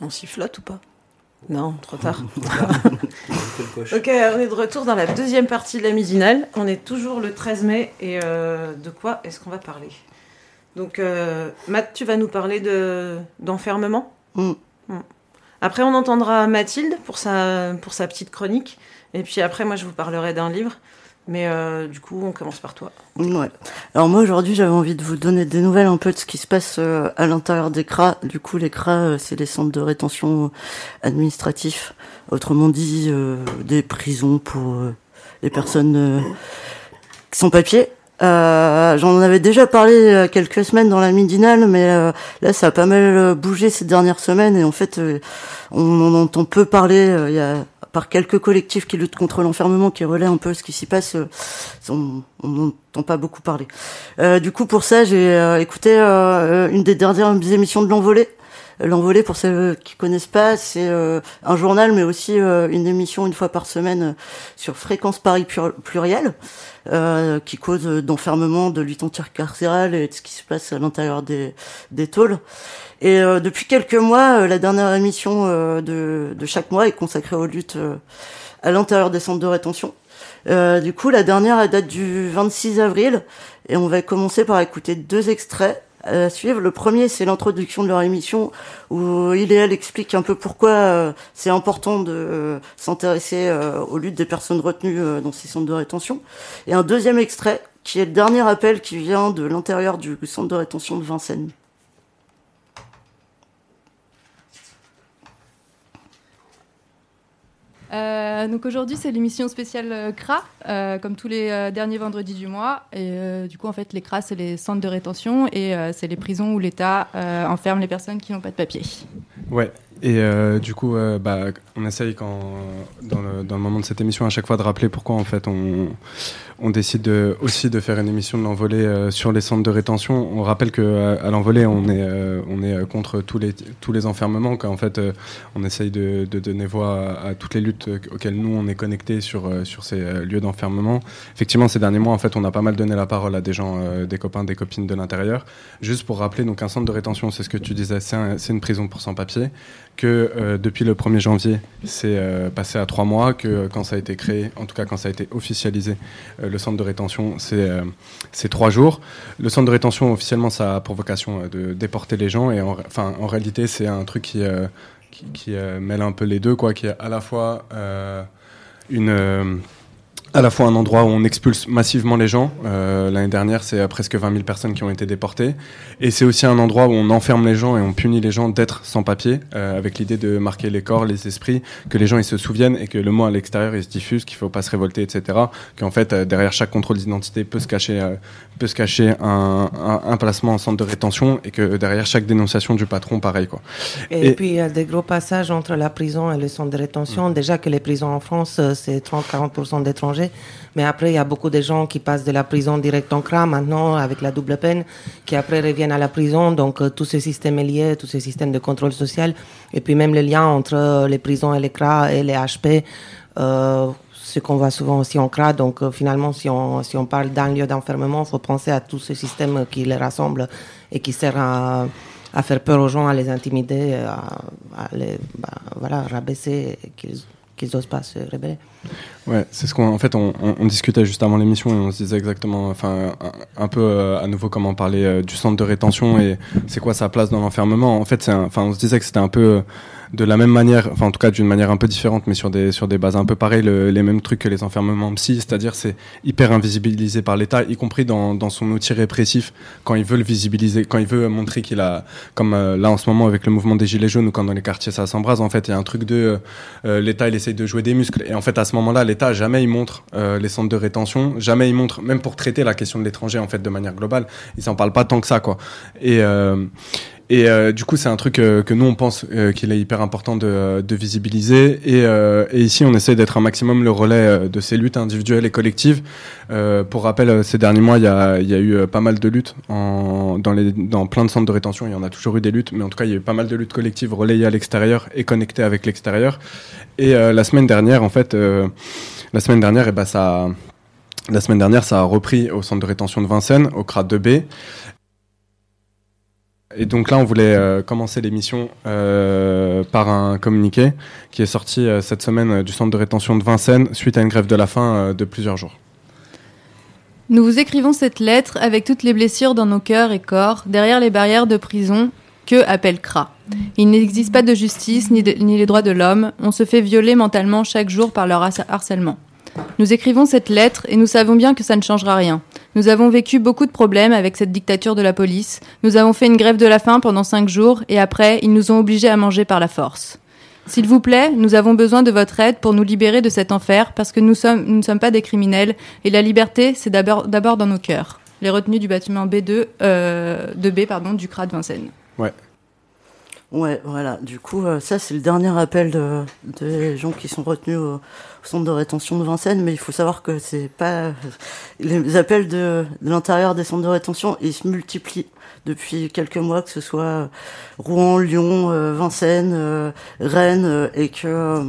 On sifflote ou pas? Non, trop tard. ok, on est de retour dans la deuxième partie de la midinale. On est toujours le 13 mai et euh, de quoi est-ce qu'on va parler? Donc, euh, Matt, tu vas nous parler de, d'enfermement? Mm. Mm. Après, on entendra Mathilde pour sa, pour sa petite chronique. Et puis après, moi, je vous parlerai d'un livre. Mais euh, du coup, on commence par toi. Ouais. Alors moi aujourd'hui j'avais envie de vous donner des nouvelles un peu de ce qui se passe euh, à l'intérieur des CRA. Du coup les CRA euh, c'est les centres de rétention administratifs, autrement dit euh, des prisons pour euh, les personnes euh, sans papier. Euh, J'en avais déjà parlé quelques semaines dans la midinale, mais euh, là ça a pas mal euh, bougé ces dernières semaines et en fait euh, on en entend peu parler. euh, Il y a par quelques collectifs qui luttent contre l'enfermement, qui relaient un peu ce qui s'y passe, euh, on n'entend pas beaucoup parler. Euh, du coup, pour ça, j'ai euh, écouté une des dernières émissions de l'Envolée. L'Envolée, pour ceux qui connaissent pas, c'est euh, un journal, mais aussi euh, une émission une fois par semaine euh, sur Fréquence Paris Plur- Pluriel, qui cause d'enfermement, de lutte anti-carcérale et de ce qui se passe à l'intérieur des, des tôles. Et depuis quelques mois, la dernière émission de, de chaque mois est consacrée aux luttes à l'intérieur des centres de rétention. Du coup, la dernière date du 26 avril et on va commencer par écouter deux extraits suivre. Le premier, c'est l'introduction de leur émission où il et elle expliquent un peu pourquoi euh, c'est important de euh, s'intéresser euh, aux luttes des personnes retenues dans ces centres de rétention. Et un deuxième extrait qui est le dernier appel qui vient de l'intérieur du centre de rétention de Vincennes. Euh, donc aujourd'hui c'est l'émission spéciale euh, CRA, euh, comme tous les derniers vendredis du mois. Et du coup en fait les CRA c'est les centres de rétention et c'est les prisons où l'État enferme les personnes qui n'ont pas de papier. Ouais. Et du coup, bah, on essaye quand, dans, le, dans le moment de cette émission à chaque fois de rappeler pourquoi en fait on, on décide de, aussi de faire une émission de l'envolée euh, sur les centres de rétention. On rappelle que euh, à l'envolée on est euh, contre tous les enfermements. Qu'en fait on essaye de, donner voix à, à toutes les luttes auxquelles nous on est connectés sur ces lieux d'enfermement. Effectivement, ces derniers mois en fait on a pas mal donné la parole à des gens, des copains, des copines de l'intérieur. Juste pour rappeler, donc un centre de rétention, c'est ce que tu disais, c'est un- c'est une prison pour sans-papiers que depuis le 1er janvier, c'est passé à trois mois, que quand ça a été créé, en tout cas quand ça a été officialisé, le centre de rétention, c'est euh, c'est trois jours. Le centre de rétention, officiellement, ça a pour vocation euh, de déporter les gens, et en, en réalité, c'est un truc qui, euh, qui, qui, mêle un peu les deux, quoi, qui est à la fois une... à la fois un endroit où on expulse massivement les gens. Euh, L'année dernière, c'est presque 20 000 personnes qui ont été déportées. Et c'est aussi un endroit où on enferme les gens et on punit les gens d'être sans papier, euh, avec l'idée de marquer les corps, les esprits, que les gens ils se souviennent et que le mot à l'extérieur il se diffuse, qu'il faut pas se révolter, etc. Qu'en fait, euh, derrière chaque contrôle d'identité peut se cacher, euh, peut se cacher un, un, un placement en centre de rétention et que derrière chaque dénonciation du patron, pareil quoi. Et, Et- puis, il y a des gros passages entre la prison et le centre de rétention. Déjà que les prisons en France, euh, c'est 30-40% d'étrangers. Mais après, il y a beaucoup de gens qui passent de la prison direct en CRA maintenant, avec la double peine, qui après reviennent à la prison. Donc, euh, tout ce système est lié, tout ce système de contrôle social. Et puis, même le lien entre euh, les prisons et les CRA et les HP, euh, ce qu'on voit souvent aussi en CRA. Donc, euh, finalement, si on, si on parle d'un lieu d'enfermement, il faut penser à tout ce système qui les rassemble et qui sert à faire peur aux gens, à les intimider, à, les bah, voilà, rabaisser, qu'ils n'osent pas se rébeller. Ouais, c'est ce qu'on en fait on, discutait juste avant l'émission et on se disait exactement enfin un, peu euh, à nouveau comment parler euh, du centre de rétention et c'est quoi sa place dans l'enfermement. En fait, enfin on se disait que c'était un peu de la même manière, enfin en tout cas d'une manière un peu différente, mais sur des sur des bases un peu pareilles, les mêmes trucs que les enfermements psy, c'est-à-dire c'est hyper invisibilisé par l'État, y compris dans, dans son outil répressif quand il veut le visibiliser, quand il veut montrer qu'il a, comme euh, là en ce moment avec le mouvement des gilets jaunes ou quand dans les quartiers ça s'embrase, en fait il y a un truc de euh, euh, l'État il essaye de jouer des muscles et en fait à ce moment-là l'État jamais il montre les centres de rétention, jamais il montre même pour traiter la question de l'étranger en fait de manière globale, il s'en parle pas tant que ça quoi. Et et euh, du coup, c'est un truc euh, que nous, on pense euh, qu'il est hyper important de, visibiliser. Et, ici, on essaie d'être un maximum le relais de ces luttes individuelles et collectives. pour rappel, ces derniers mois, il y a, a, eu pas mal de luttes dans, plein de centres de rétention. Il y en a toujours eu des luttes, mais en tout cas, il y a eu pas mal de luttes collectives relayées à l'extérieur et connectées avec l'extérieur. Et la semaine dernière, en fait, la semaine dernière, eh ben, ça... La semaine dernière, ça a repris au centre de rétention de Vincennes, au CRA 2B. Et donc là, on voulait euh, commencer l'émission euh, par un communiqué qui est sorti euh, cette semaine du centre de rétention de Vincennes suite à une grève de la faim de plusieurs jours. Nous vous écrivons cette lettre avec toutes les blessures dans nos cœurs et corps, derrière les barrières de prison que appelle CRA. Il n'existe pas de justice ni, ni les droits de l'homme. On se fait violer mentalement chaque jour par leur harcèlement. Nous écrivons cette lettre et nous savons bien que ça ne changera rien. Nous avons vécu beaucoup de problèmes avec cette dictature de la police. Nous avons fait une grève de la faim pendant cinq jours et après, ils nous ont obligés à manger par la force. S'il vous plaît, nous avons besoin de votre aide pour nous libérer de cet enfer parce que nous, sommes, nous ne sommes pas des criminels et la liberté, c'est d'abord dans nos cœurs. Les retenues du bâtiment B2, euh, de B, pardon, du CRA de Vincennes. Ouais. Ouais, voilà. Du coup, euh, ça, c'est le dernier appel de, des gens qui sont retenus au, centre de rétention de Vincennes, mais il faut savoir que c'est pas les appels de, de l'intérieur des centres de rétention, ils se multiplient depuis quelques mois, que ce soit Rouen, Lyon, euh, Vincennes, euh, Rennes, et que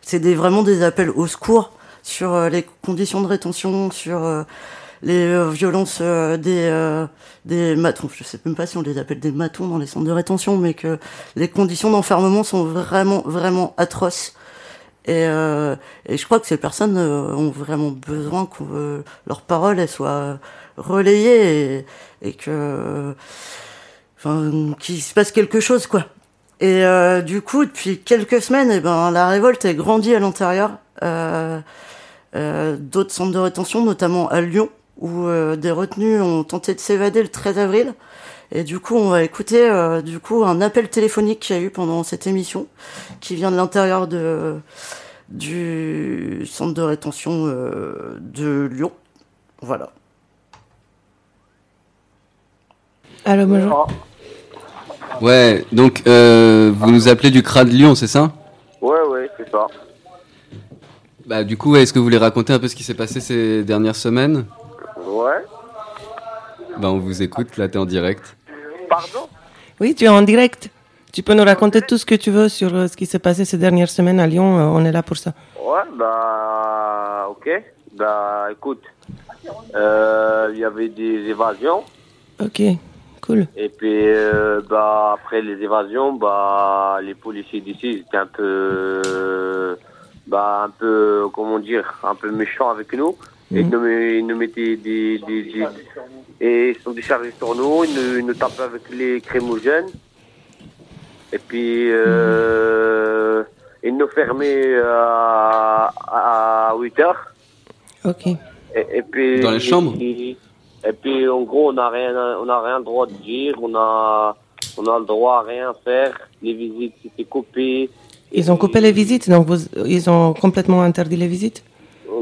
c'est des, vraiment des appels au secours sur les conditions de rétention, sur les euh, violences euh, des euh, des matons, je sais même pas si on les appelle des matons dans les centres de rétention, mais que les conditions d'enfermement sont vraiment vraiment atroces. Et, et je crois que ces personnes ont vraiment besoin que leur parole elle soit relayée et, et que enfin qu'il se passe quelque chose quoi. Et du coup, depuis quelques semaines, eh ben la révolte est grandie à l'intérieur euh, euh, d'autres centres de rétention, notamment à Lyon, où euh, des retenus ont tenté de s'évader le 13 avril. Et du coup, on va écouter euh, du coup un appel téléphonique qu'il y a eu pendant cette émission, qui vient de l'intérieur de du centre de rétention euh, de Lyon. Voilà. Allô, bonjour. Ouais, donc vous nous appelez du CRA de Lyon, c'est ça? Ouais, ouais, c'est ça. Bah, du coup, est-ce que vous voulez raconter un peu ce qui s'est passé ces dernières semaines? Ouais. Bah, on vous écoute, là, t'es en direct. Pardon? Oui, tu es en direct. Tu peux nous raconter tout ce que tu veux sur euh, ce qui s'est passé ces dernières semaines à Lyon. Euh, on est là pour ça. Ouais, bah, ok. Bah, écoute, euh, il y avait des évasions. Ok, cool. Et puis, bah, après les évasions, bah, les policiers d'ici étaient un peu, bah, un peu, comment dire, un peu méchants avec nous. Ils nous, nous mettaient des, des, des, Et ils sont déchargés sur nous, ils nous, ils nous tapaient avec les crémogènes. Et puis, euh, ils nous fermaient à, à 8 heures. Ok. Et, et puis, Dans les chambres et, et puis, en gros, on n'a rien, on a rien le droit de dire, on a, on a le droit à rien faire. Les visites étaient coupées. Ils ont coupé les visites, donc vous, ils ont complètement interdit les visites?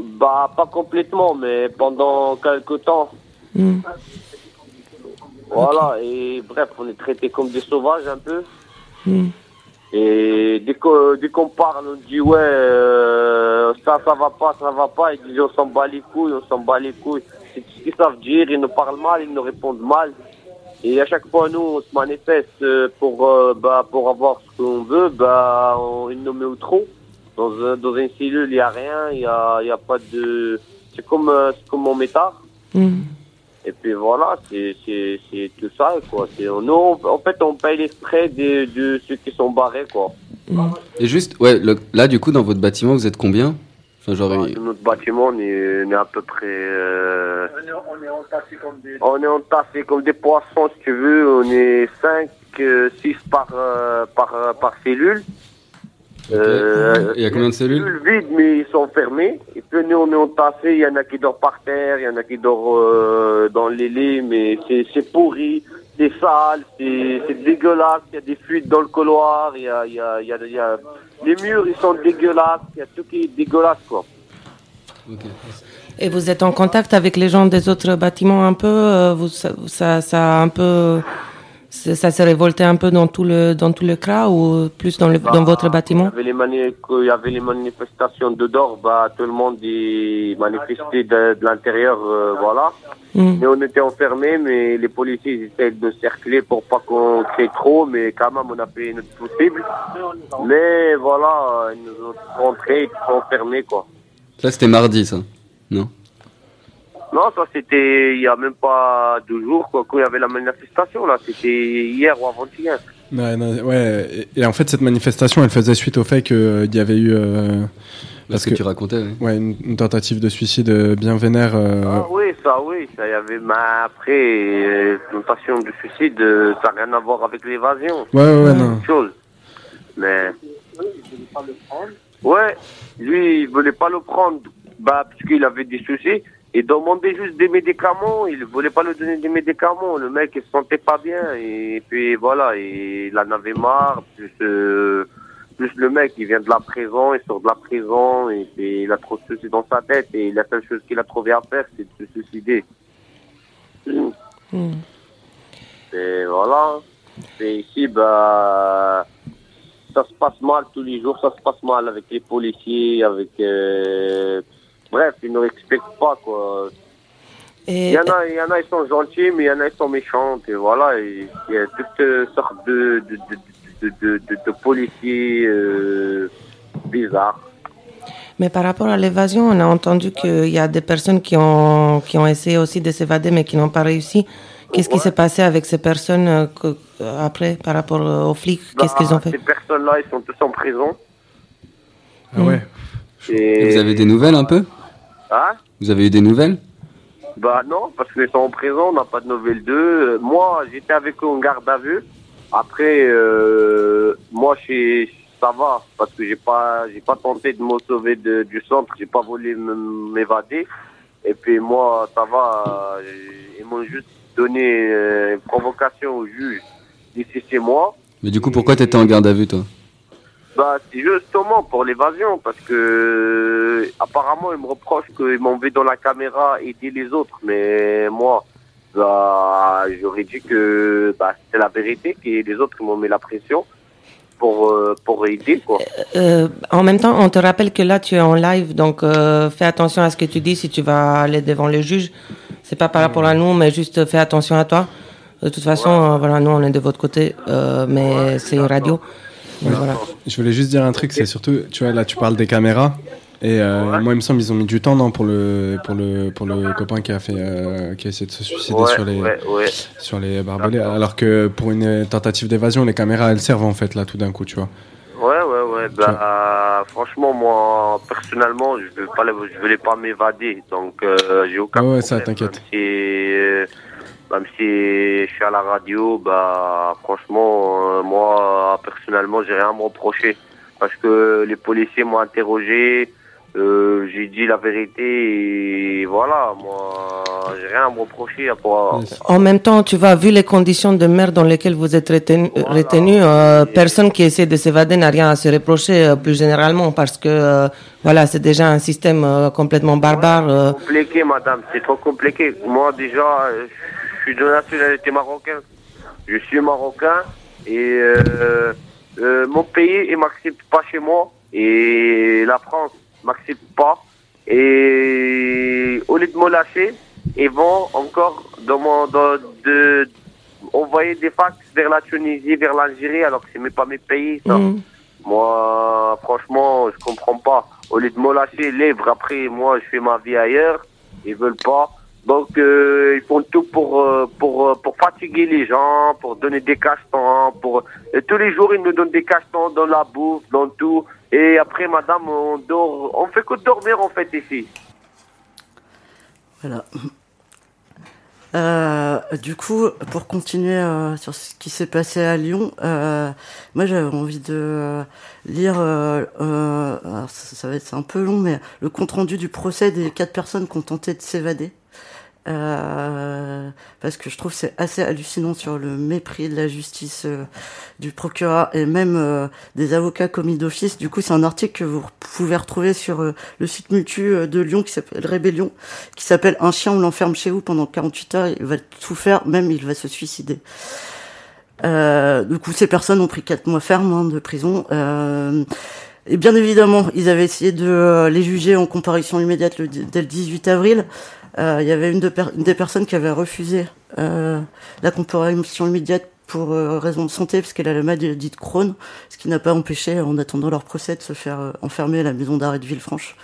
Bah, pas complètement, mais pendant quelques temps. Hmm. Voilà, et bref, on est traités comme des sauvages un peu. Hmm. Et dès qu'on parle, on dit ouais, euh, ça, ça va pas, ça va pas. Ils disent on s'en bat les couilles, on s'en bat les couilles. C'est tout ce qu'ils savent dire, ils nous parlent mal, ils nous répondent mal. Et à chaque fois, nous, on se manifeste pour, euh, bah, pour avoir ce qu'on veut, bah, on, ils nous met au trou. Dans, un, dans une cellule, il n'y a rien, il n'y a, y a pas de. C'est comme, euh, comme mon métard. Mm. Et puis voilà, c'est tout ça, quoi. Nous, en fait, on paye les frais de, de ceux qui sont barrés, quoi. Mm. Et juste, ouais, là, du coup, dans votre bâtiment, vous êtes combien? Enfin, genre, Dans notre bâtiment, on est, on est à peu près. Euh... On est, entassés comme des. On est entassés comme des poissons, si tu veux. On est 5, 6 par, euh, par, par cellule. Euh, il y a combien de cellules vides, mais ils sont fermés. Et puis nous, on est entassés. Il y en a qui dorment par terre, il y en a qui dorment euh, dans les lits, mais c'est pourri, c'est sale, c'est dégueulasse. Il y a des fuites dans le couloir. Il y a, il y a, il y a, il y a les murs, ils sont dégueulasses. Il y a tout qui est dégueulasse, quoi. Et vous êtes en contact avec les gens des autres bâtiments un peu euh, vous, ça, ça, ça un peu ça s'est révolté un peu dans tout le dans tout le CRA ou plus dans, le, dans bah, votre bâtiment il y, avait les il y avait les manifestations dehors, bah, tout le monde y manifestait de, de l'intérieur, euh, voilà. Mm. Mais on était enfermés, mais les policiers essaient de cercler pour pas qu'on crée trop, mais quand même on a fait notre possible. Mais voilà, ils nous ont rentrés, ils sont enfermés quoi. Là c'était mardi ça, non? Non, ça c'était il y a même pas deux jours quoi, quand il y avait la manifestation là. C'était hier ou avant-hier. Ouais, ouais, et, en fait cette manifestation, elle faisait suite au fait qu'il euh, y avait eu. Euh, parce que, tu racontais. Oui. Ouais, une, tentative de suicide euh, bien vénère. Ah oui, ça oui, ça y avait. Mais après, tentation de suicide, ça n'a rien à voir avec l'évasion. Ouais, ouais, ouais non. Chose. Mais. Ouais, lui, il voulait pas le prendre, bah, parce qu'il avait des soucis. Il demandait juste des médicaments, il voulait pas lui donner des médicaments. Le mec, il se sentait pas bien. Et puis voilà, il en avait marre. Plus, euh, plus le mec, il vient de la prison, il sort de la prison, et puis il a trop de soucis dans sa tête. Et la seule chose qu'il a trouvé à faire, c'est de se suicider. Hmm. Et voilà. Et ici, bah, ça se passe mal tous les jours, ça se passe mal avec les policiers, avec... Euh, bref, ils ne respectent pas, quoi. Il, y en a, il y en a, ils sont gentils, mais il y en a, ils sont méchants. Et voilà, il y a toutes sortes de, de, de, de policiers euh, bizarres. Mais par rapport à l'évasion, on a entendu qu'il y a des personnes qui ont, qui ont essayé aussi de s'évader, mais qui n'ont pas réussi. Qu'est-ce qui s'est passé avec ces personnes euh, euh, après, par rapport aux flics? Qu'est-ce qu'ils ont fait? Ces personnes-là, ils sont tous en prison. Ah ouais. Et... Vous avez des nouvelles un peu? Hein Vous avez eu des nouvelles? Bah non, parce qu'ils sont en prison, on n'a pas de nouvelles d'eux. Moi, j'étais avec eux en garde à vue. Après, euh, moi, ça va, parce que j'ai pas, j'ai pas tenté de me sauver du centre, j'ai pas voulu m'évader. Et puis moi, ça va, ils m'ont juste donné euh, une provocation au juge d'ici chez moi. Mais du coup, pourquoi tu étais en garde à vue, toi? Bah, c'est justement pour l'évasion, parce que apparemment ils me reprochent qu'ils m'ont vu dans la caméra aider les autres, mais moi, bah, j'aurais dit que bah, c'est la vérité, que les autres m'ont mis la pression pour, euh, pour aider. Quoi. Euh, euh, en même temps, on te rappelle que là tu es en live, donc fais attention à ce que tu dis si tu vas aller devant le juge. C'est pas par rapport à nous, mais juste fais attention à toi. De toute façon, voilà, nous on est de votre côté, mais c'est une radio. Je voulais juste dire un truc, c'est surtout, tu vois, là tu parles des caméras. Et euh, moi, il me semble qu'ils ont mis du temps non, pour, le, pour, le, pour le copain qui a, fait, euh, qui a essayé de se suicider sur, les, sur les barbelés. Alors que pour une tentative d'évasion, les caméras, elles servent en fait là tout d'un coup, tu vois. Ouais, ouais, ouais. Bah, franchement, moi, personnellement, je ne je voulais pas m'évader. Donc, euh, j'ai aucun ouais, ça, t'inquiète même si je suis à la radio, bah franchement, euh, moi personnellement, j'ai rien à me reprocher parce que les policiers m'ont interrogé, euh, j'ai dit la vérité et voilà, moi, j'ai rien à me reprocher. À En même temps, tu vois, vu les conditions de merde dans lesquelles vous êtes retenu, euh, personne qui essaie de s'évader n'a rien à se reprocher plus généralement parce que voilà, c'est déjà un système complètement barbare. C'est compliqué, madame, c'est trop compliqué. Moi, déjà, je suis de nationalité marocaine. Je suis marocain et euh, euh, mon pays ne m'accepte pas chez moi et la France ne m'accepte pas. Et au lieu de me lâcher, ils vont encore de, envoyer des fax vers la Tunisie, vers l'Algérie, alors que c'est même pas mes pays. Ça. Mm. Moi, franchement, je comprends pas. Au lieu de me lâcher, livre après, moi, je fais ma vie ailleurs. Ils veulent pas. Donc euh, ils font tout pour euh, pour euh, pour fatiguer les gens, pour donner des cachetons, pour tous les jours ils nous donnent des cachetons dans la bouffe, dans tout. Et après madame, on dort, on fait que dormir en fait ici. Voilà. Euh, du coup, pour continuer euh, sur ce qui s'est passé à Lyon, euh, moi j'avais envie de lire, ça, ça, va être un peu long, mais le compte rendu du procès des quatre personnes qui ont tenté de s'évader. Euh, parce que je trouve c'est assez hallucinant sur le mépris de la justice euh, du procureur et même euh, des avocats commis d'office. Du coup, c'est un article que vous pouvez retrouver sur le site Mutu de Lyon qui s'appelle Rébellion, qui s'appelle Un chien on l'enferme chez vous pendant 48 heures, il va tout faire, même il va se suicider. du coup, ces personnes ont pris 4 mois ferme hein, de prison. et bien évidemment, ils avaient essayé de les juger en comparution immédiate dès le 18 avril. Euh, il y avait une, des personnes qui avait refusé euh, la comparution immédiate pour euh, raison de santé, parce qu'elle a la maladie de Crohn, ce qui n'a pas empêché, en attendant leur procès, de se faire enfermer à la maison d'arrêt de Villefranche.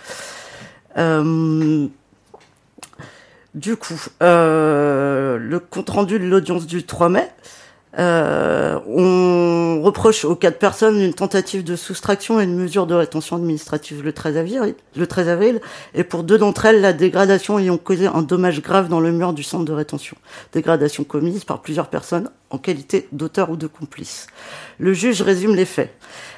du coup, le compte rendu de l'audience du 3 mai, euh, on reproche aux quatre personnes une tentative de soustraction et une mesure de rétention administrative le 13 avril, le 13 avril et pour deux d'entre elles, la dégradation ayant causé un dommage grave dans le mur du centre de rétention. Dégradation commise par plusieurs personnes en qualité d'auteur ou de complice. Le juge résume les faits.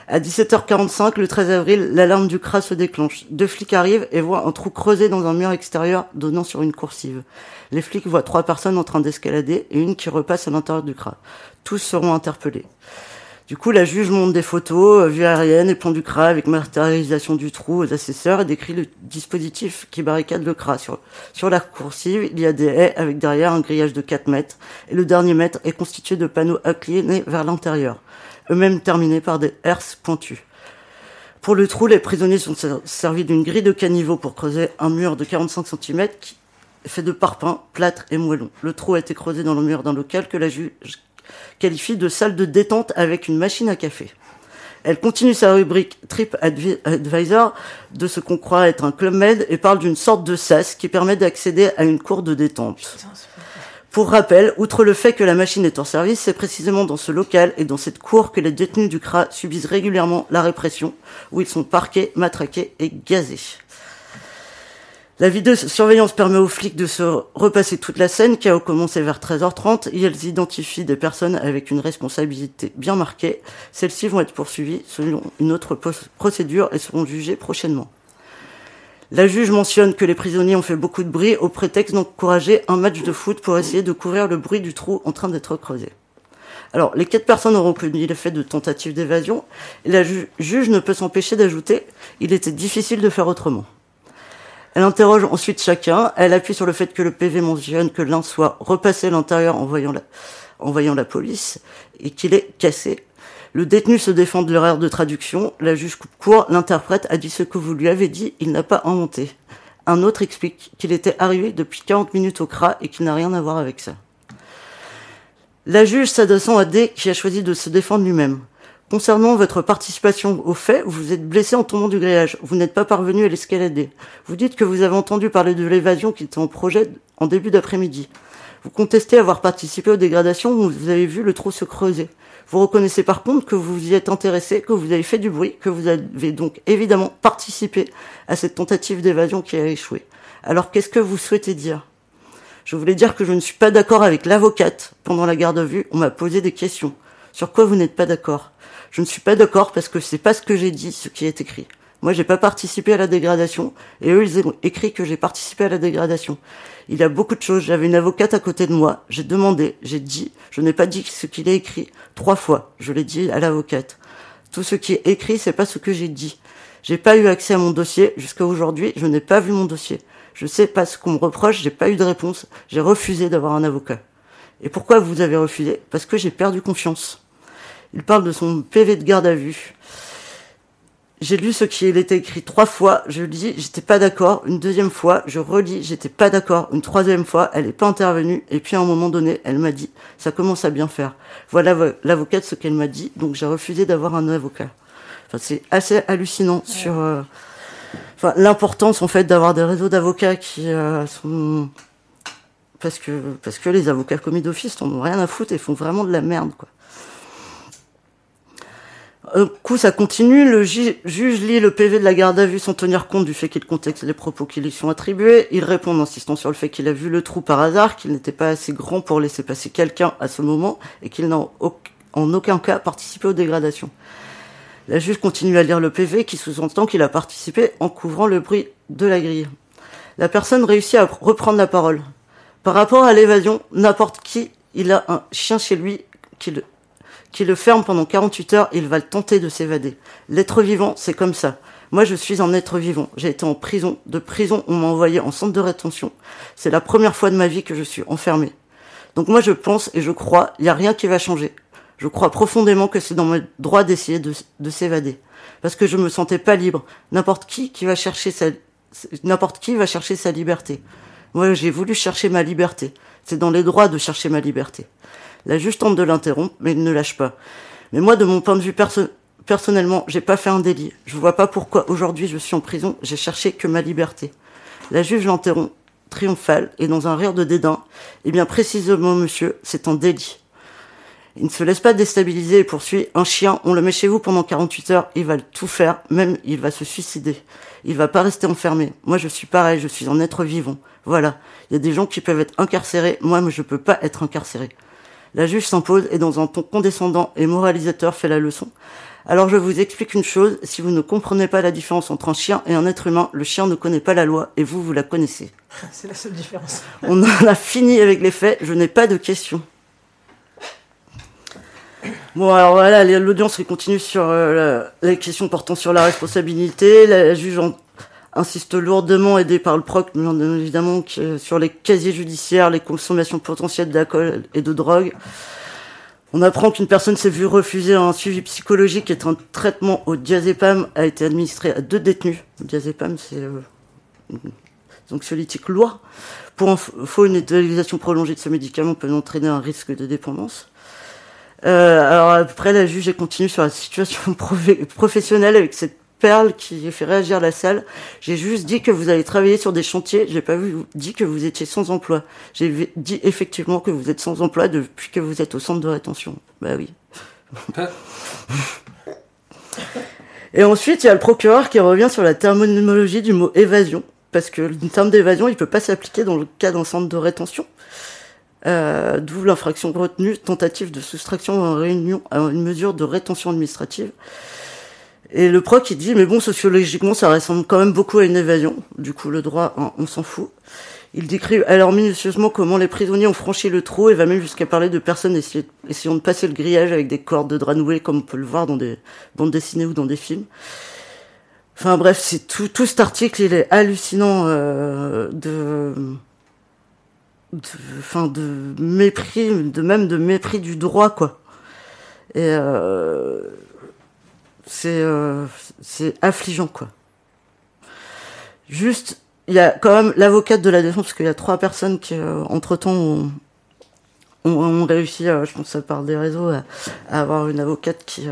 À 17h45, le 13 avril, l'alarme du CRA se déclenche. Deux flics arrivent et voient un trou creusé dans un mur extérieur donnant sur une coursive. Les flics voient trois personnes en train d'escalader et une qui repasse à l'intérieur du CRA. Tous seront interpellés. Du coup, la juge montre des photos, euh, vue aérienne et plan du CRA avec matérialisation du trou aux assesseurs et décrit le dispositif qui barricade le CRA. Sur, sur la coursive, il y a des haies avec derrière un grillage de 4 mètres et le dernier mètre est constitué de panneaux inclinés vers l'intérieur, eux-mêmes terminés par des herses pointus. Pour le trou, les prisonniers sont servis d'une grille de caniveau pour creuser un mur de 45 cm qui fait de parpaing, plâtre et moellon. Le trou a été creusé dans le mur d'un local que la juge qualifie de salle de détente avec une machine à café. Elle continue sa rubrique Trip Advisor de ce qu'on croit être un club med et parle d'une sorte de sas qui permet d'accéder à une cour de détente. Pour rappel, outre le fait que la machine est en service, c'est précisément dans ce local et dans cette cour que les détenus du CRA subissent régulièrement la répression, où ils sont parqués, matraqués et gazés. La vidéosurveillance permet aux flics de se repasser toute la scène qui a commencé vers 13h30 et elles identifient des personnes avec une responsabilité bien marquée. Celles-ci vont être poursuivies selon une autre procédure et seront jugées prochainement. La juge mentionne que les prisonniers ont fait beaucoup de bruit au prétexte d'encourager un match de foot pour essayer de couvrir le bruit du trou en train d'être creusé. Alors, les quatre personnes auront connu l'effet de tentative d'évasion la juge ne peut s'empêcher d'ajouter il était difficile de faire autrement. Elle interroge ensuite chacun. Elle appuie sur le fait que le PV mentionne que l'un soit repassé à l'intérieur en la, en voyant la police et qu'il est cassé. Le détenu se défend de l'erreur de traduction. La juge coupe court. L'interprète a dit ce que vous lui avez dit. Il n'a pas inventé. Un autre explique qu'il était arrivé depuis 40 minutes au CRA et qu'il n'a rien à voir avec ça. La juge s'adressant à D qui a choisi de se défendre lui-même. Concernant votre participation au fait, vous êtes blessé en tombant du grillage. Vous n'êtes pas parvenu à l'escalader. Vous dites que vous avez entendu parler de l'évasion qui était en projet en début d'après-midi. Vous contestez avoir participé aux dégradations où vous avez vu le trou se creuser. Vous reconnaissez par contre que vous y êtes intéressé, que vous avez fait du bruit, que vous avez donc évidemment participé à cette tentative d'évasion qui a échoué. Alors qu'est-ce que vous souhaitez dire? Je voulais dire que je ne suis pas d'accord avec l'avocate. Pendant la garde à vue, on m'a posé des questions. Sur quoi vous n'êtes pas d'accord? Je ne suis pas d'accord parce que c'est pas ce que j'ai dit, ce qui est écrit. Moi, j'ai pas participé à la dégradation, et eux, ils ont écrit que j'ai participé à la dégradation. Il a beaucoup de choses. J'avais une avocate à côté de moi. J'ai demandé, j'ai dit, je n'ai pas dit ce qu'il est écrit trois fois. Je l'ai dit à l'avocate. Tout ce qui est écrit, c'est pas ce que j'ai dit. J'ai pas eu accès à mon dossier jusqu'à aujourd'hui. Je n'ai pas vu mon dossier. Je sais pas ce qu'on me reproche. J'ai pas eu de réponse. J'ai refusé d'avoir un avocat. Et pourquoi vous avez refusé? Parce que j'ai perdu confiance. Il parle de son PV de garde à vue. J'ai lu ce qui était écrit trois fois, je lis, j'étais pas d'accord. Une deuxième fois, je relis, j'étais pas d'accord. Une troisième fois, elle n'est pas intervenue. Et puis à un moment donné, elle m'a dit, ça commence à bien faire. Voilà l'avocate ce qu'elle m'a dit, donc j'ai refusé d'avoir un avocat. Enfin, c'est assez hallucinant sur euh, enfin, l'importance en fait d'avoir des réseaux d'avocats qui euh, sont parce que parce que les avocats commis d'office n'en ont rien à foutre et font vraiment de la merde quoi. Un coup, ça continue. Le juge lit le PV de la garde à vue sans tenir compte du fait qu'il contexte les propos qui lui sont attribués. Il répond en insistant sur le fait qu'il a vu le trou par hasard, qu'il n'était pas assez grand pour laisser passer quelqu'un à ce moment et qu'il n'a en aucun cas participé aux dégradations. La juge continue à lire le PV qui sous-entend qu'il a participé en couvrant le bruit de la grille. La personne réussit à reprendre la parole. Par rapport à l'évasion, n'importe qui, il a un chien chez lui qui le qui le ferme pendant 48 heures, il va tenter de s'évader. L'être vivant, c'est comme ça. Moi, je suis un être vivant. J'ai été en prison. De prison, on m'a envoyé en centre de rétention. C'est la première fois de ma vie que je suis enfermé. Donc moi, je pense et je crois, il n'y a rien qui va changer. Je crois profondément que c'est dans mes droits d'essayer de, de s'évader. Parce que je me sentais pas libre. N'importe qui qui va chercher sa, n'importe qui va chercher sa liberté. Moi, j'ai voulu chercher ma liberté. C'est dans les droits de chercher ma liberté. La juge tente de l'interrompre, mais il ne lâche pas. Mais moi, de mon point de vue perso personnellement, j'ai pas fait un délit. Je vois pas pourquoi aujourd'hui je suis en prison. J'ai cherché que ma liberté. La juge l'interrompt, triomphale, et dans un rire de dédain. Eh bien, précisément, monsieur, c'est un délit. Il ne se laisse pas déstabiliser et poursuit. Un chien, on le met chez vous pendant 48 heures, il va tout faire, même il va se suicider. Il va pas rester enfermé. Moi, je suis pareil, je suis un être vivant. Voilà. Il y a des gens qui peuvent être incarcérés. Moi, je peux pas être incarcéré. La juge s'impose et dans un ton condescendant et moralisateur fait la leçon. Alors je vous explique une chose, si vous ne comprenez pas la différence entre un chien et un être humain, le chien ne connaît pas la loi et vous, vous la connaissez. C'est la seule différence. On en a fini avec les faits, je n'ai pas de questions. Bon, alors voilà, l'audience continue sur euh, les questions portant sur la responsabilité. La juge en, insiste lourdement, aidé par le PROC, bien évidemment, sur les casiers judiciaires, les consommations potentielles d'alcool et de drogue. On apprend qu'une personne s'est vue refuser un suivi psychologique et un traitement au diazépam a été administré à deux détenus. Le diazépam, c'est euh, anxiolytique lourd. Pour info, une utilisation prolongée de ce médicament peut entraîner un risque de dépendance. Euh, alors après, la juge continue sur la situation professionnelle avec cette perle qui fait réagir la salle. J'ai juste dit que vous allez travailler sur des chantiers. J'ai pas vu, dit que vous étiez sans emploi. J'ai dit effectivement que vous êtes sans emploi depuis que vous êtes au centre de rétention. Bah oui. Et ensuite, il y a le procureur qui revient sur la terminologie du mot évasion. Parce que le terme d'évasion, il peut pas s'appliquer dans le cas d'un centre de rétention. Euh, D'où l'infraction retenue, tentative de soustraction en réunion à une mesure de rétention administrative. Et le proc, il dit, mais bon, sociologiquement, ça ressemble quand même beaucoup à une évasion. Du coup, le droit, on, s'en fout. Il décrit alors minutieusement comment les prisonniers ont franchi le trou et va même jusqu'à parler de personnes essayant de passer le grillage avec des cordes de drap noués, comme on peut le voir dans des bandes dessinées ou dans des films. Enfin bref, c'est tout, tout cet article, il est hallucinant euh, de, enfin de, mépris, de même de mépris du droit quoi. Et euh, euh, c'est affligeant quoi. Juste, il y a quand même l'avocate de la défense parce qu'il y a trois personnes qui euh, entre temps ont, ont, réussi, euh, je pense par des réseaux, à, avoir une avocate qui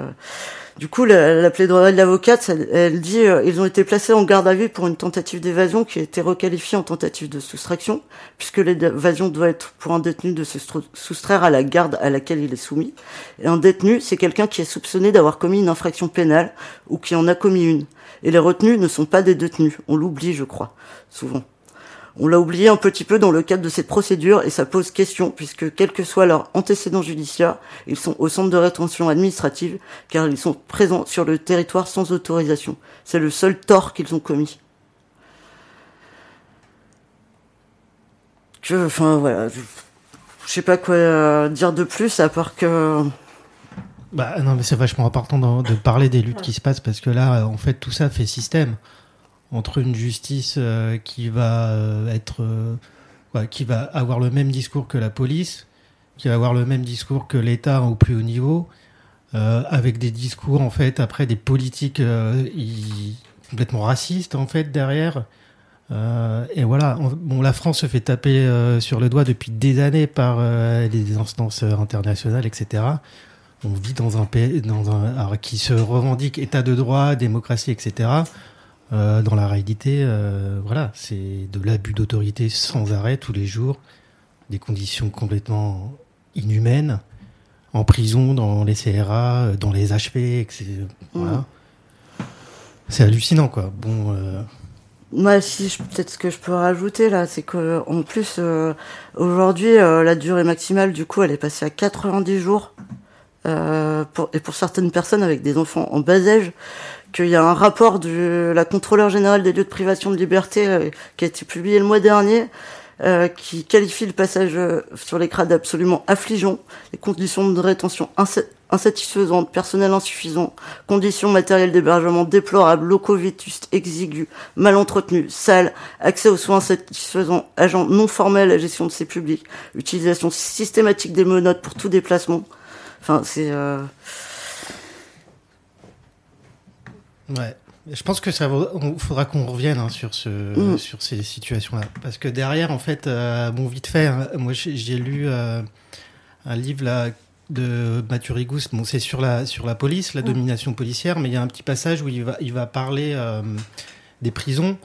du coup, la, la plaidoirie de l'avocate, elle, dit euh, ils ont été placés en garde à vue pour une tentative d'évasion qui a été requalifiée en tentative de soustraction, puisque l'évasion doit être pour un détenu de se soustraire à la garde à laquelle il est soumis. Et un détenu, c'est quelqu'un qui est soupçonné d'avoir commis une infraction pénale ou qui en a commis une. Et les retenus ne sont pas des détenus. On l'oublie, je crois, souvent. On l'a oublié un petit peu dans le cadre de cette procédure et ça pose question puisque quel que soit leur antécédent judiciaire, ils sont au centre de rétention administrative car ils sont présents sur le territoire sans autorisation. C'est le seul tort qu'ils ont commis. Je, enfin voilà, je, sais pas quoi euh, dire de plus à part que. Bah non mais c'est vachement important de parler des luttes qui se passent parce que là en fait tout ça fait système entre une justice euh, qui va euh, être euh, qui va avoir le même discours que la police, qui va avoir le même discours que l'État au plus haut niveau, avec des discours en fait après des politiques complètement racistes en fait derrière. et voilà, bon, la France se fait taper sur le doigt depuis des années par les instances internationales, etc. On vit dans un pays qui se revendique État de droit, démocratie, etc. Euh, dans la réalité, euh, voilà, c'est de l'abus d'autorité sans arrêt tous les jours, des conditions complètement inhumaines. en prison, dans les CRA, dans les HP, etc. Voilà. Mm. C'est hallucinant, quoi. Bon. Moi, si peut-être ce que je peux rajouter là, c'est que en plus euh, aujourd'hui euh, la durée maximale du coup elle est passée à 90 jours euh, pour, et pour certaines personnes avec des enfants en bas âge, qu'il y a un rapport de la contrôleur générale des lieux de privation de liberté qui a été publié le mois dernier. qui qualifie le passage sur les crades absolument affligeant, les conditions de rétention insatisfaisante, personnel insuffisant, conditions matérielles d'hébergement déplorables, locaux vétustes, exigus, mal entretenus, sales, accès aux soins insatisfaisants, agents non formels à la gestion de ces publics, utilisation systématique des menottes pour tout déplacement. Enfin, c'est... Euh... Ouais. Je pense que ça faudra qu'on revienne hein, sur ce mm. sur ces situations-là parce que derrière en fait euh, bon vite fait hein, moi j'ai lu euh, un livre là de Mathieu Rigous, bon, c'est sur la, sur la police, la domination policière, mais il y a un petit passage où il va, il va parler euh, des prisons.